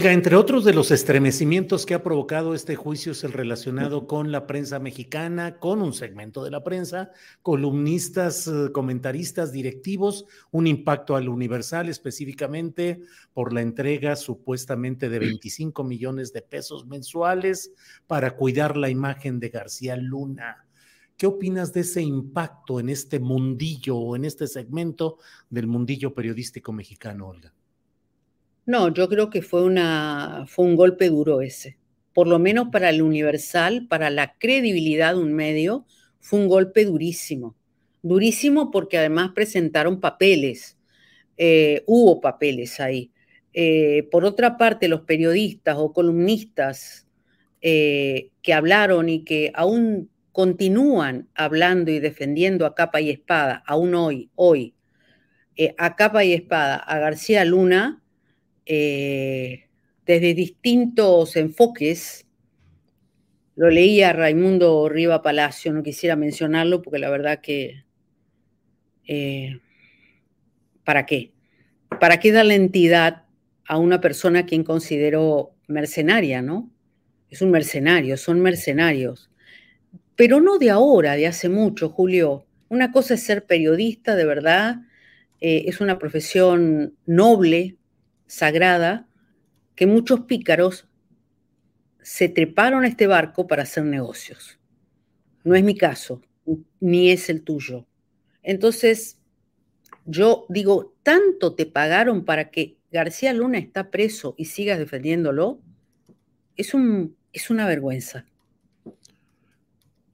Entre otros de los estremecimientos que ha provocado este juicio es el relacionado con la prensa mexicana, con un segmento de la prensa, columnistas, eh, comentaristas, directivos, un impacto al Universal específicamente por la entrega supuestamente de 25 millones de pesos mensuales para cuidar la imagen de García Luna. ¿Qué opinas de ese impacto en este mundillo o en este segmento del mundillo periodístico mexicano, Olga? No, yo creo que fue, una, fue un golpe duro ese. Por lo menos para el Universal, para la credibilidad de un medio, fue un golpe durísimo. Durísimo porque además presentaron papeles. Eh, hubo papeles ahí. Eh, por otra parte, los periodistas o columnistas eh, que hablaron y que aún continúan hablando y defendiendo a capa y espada, aún hoy, hoy, a capa y espada a García Luna, eh, desde distintos enfoques. Lo leía Raimundo Riva Palacio, no quisiera mencionarlo porque la verdad que... Eh, ¿Para qué? ¿Para qué darle entidad a una persona a quien considero mercenaria, no? Es un mercenario, son mercenarios. Pero no de ahora, de hace mucho, Julio. Una cosa es ser periodista, de verdad, eh, es una profesión noble, sagrada que muchos pícaros se treparon a este barco para hacer negocios. No es mi caso, ni es el tuyo. Entonces, yo digo, ¿tanto te pagaron para que García Luna está preso y sigas defendiéndolo? Es, un, es una vergüenza.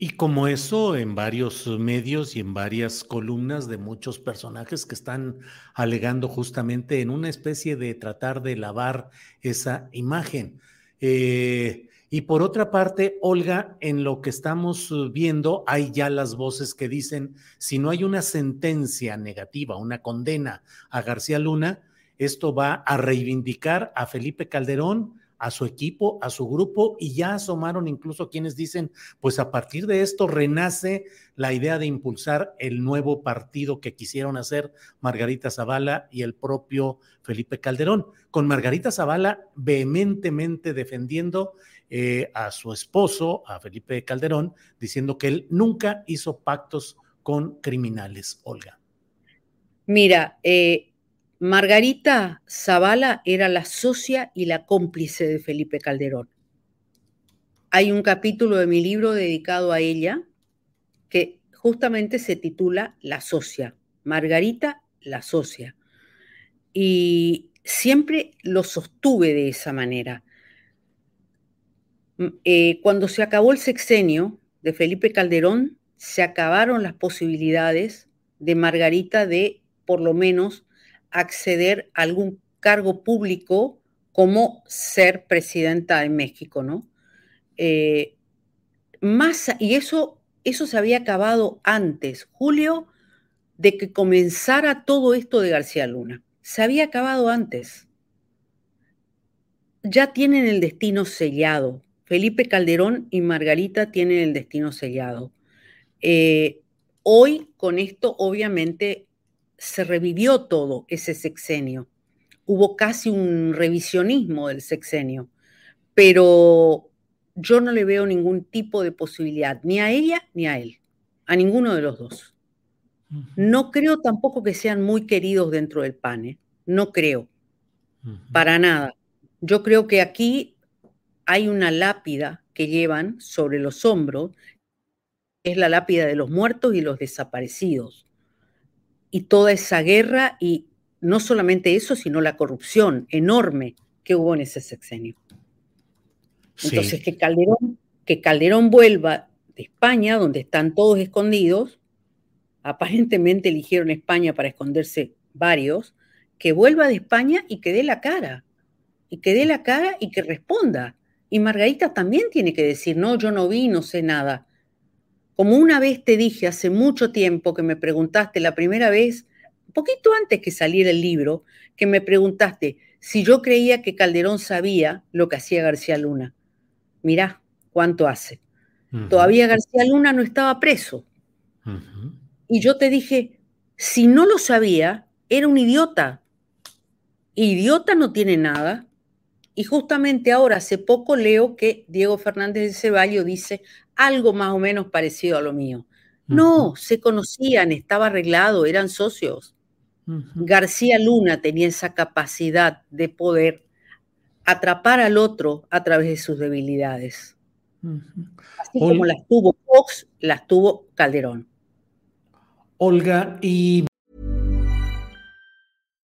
Y como eso, en varios medios y en varias columnas de muchos personajes que están alegando justamente en una especie de tratar de lavar esa imagen. Eh, y por otra parte, Olga, en lo que estamos viendo, hay ya las voces que dicen, si no hay una sentencia negativa, una condena a García Luna, esto va a reivindicar a Felipe Calderón, a su equipo, a su grupo, y ya asomaron incluso quienes dicen, pues a partir de esto renace la idea de impulsar el nuevo partido que quisieron hacer Margarita Zavala y el propio Felipe Calderón, con Margarita Zavala vehementemente defendiendo eh, a su esposo, a Felipe Calderón, diciendo que él nunca hizo pactos con criminales, Olga. Mira, eh, Margarita Zavala era la socia y la cómplice de Felipe Calderón. Hay un capítulo de mi libro dedicado a ella que justamente se titula La socia. Margarita, la socia. Y siempre lo sostuve de esa manera. Mm, eh, cuando se acabó el sexenio de Felipe Calderón, se acabaron las posibilidades de Margarita de, por lo menos, acceder a algún cargo público como ser presidenta de México, ¿no? Eh, más, y eso, eso se había acabado antes, Julio, de que comenzara todo esto de García Luna. Se había acabado antes. Ya tienen el destino sellado. Felipe Calderón y Margarita tienen el destino sellado. Eh, hoy con esto, obviamente, se revivió todo ese sexenio. Hubo casi un revisionismo del sexenio. pero yo no le veo ningún tipo de posibilidad, ni a ella ni a él, a ninguno de los dos. No creo tampoco que sean muy queridos dentro del PAN, ¿eh? no creo, para nada. Yo creo que aquí hay una lápida que llevan sobre los hombros, es la lápida de los muertos y los desaparecidos. Y toda esa guerra y no solamente eso, sino la corrupción enorme que hubo en ese sexenio. Entonces, que, Calderón, que Calderón vuelva de España, donde están todos escondidos, aparentemente eligieron España para esconderse varios, que vuelva de España y que dé la cara, y que dé la cara y que responda. Y Margarita también tiene que decir, no, yo no vi, no sé nada. Como una vez te dije hace mucho tiempo que me preguntaste la primera vez, poquito antes que saliera el libro, que me preguntaste si yo creía que Calderón sabía lo que hacía García Luna. Mirá cuánto hace. Todavía García Luna no estaba preso. Y yo te dije, si no lo sabía, era un idiota. Idiota no tiene nada. Y justamente ahora, hace poco leo que Diego Fernández de Ceballos dice algo más o menos parecido a lo mío. No, se conocían, estaba arreglado, eran socios. García Luna tenía esa capacidad de poder atrapar al otro a través de sus debilidades. Así como las tuvo Fox, las tuvo Calderón. Olga, y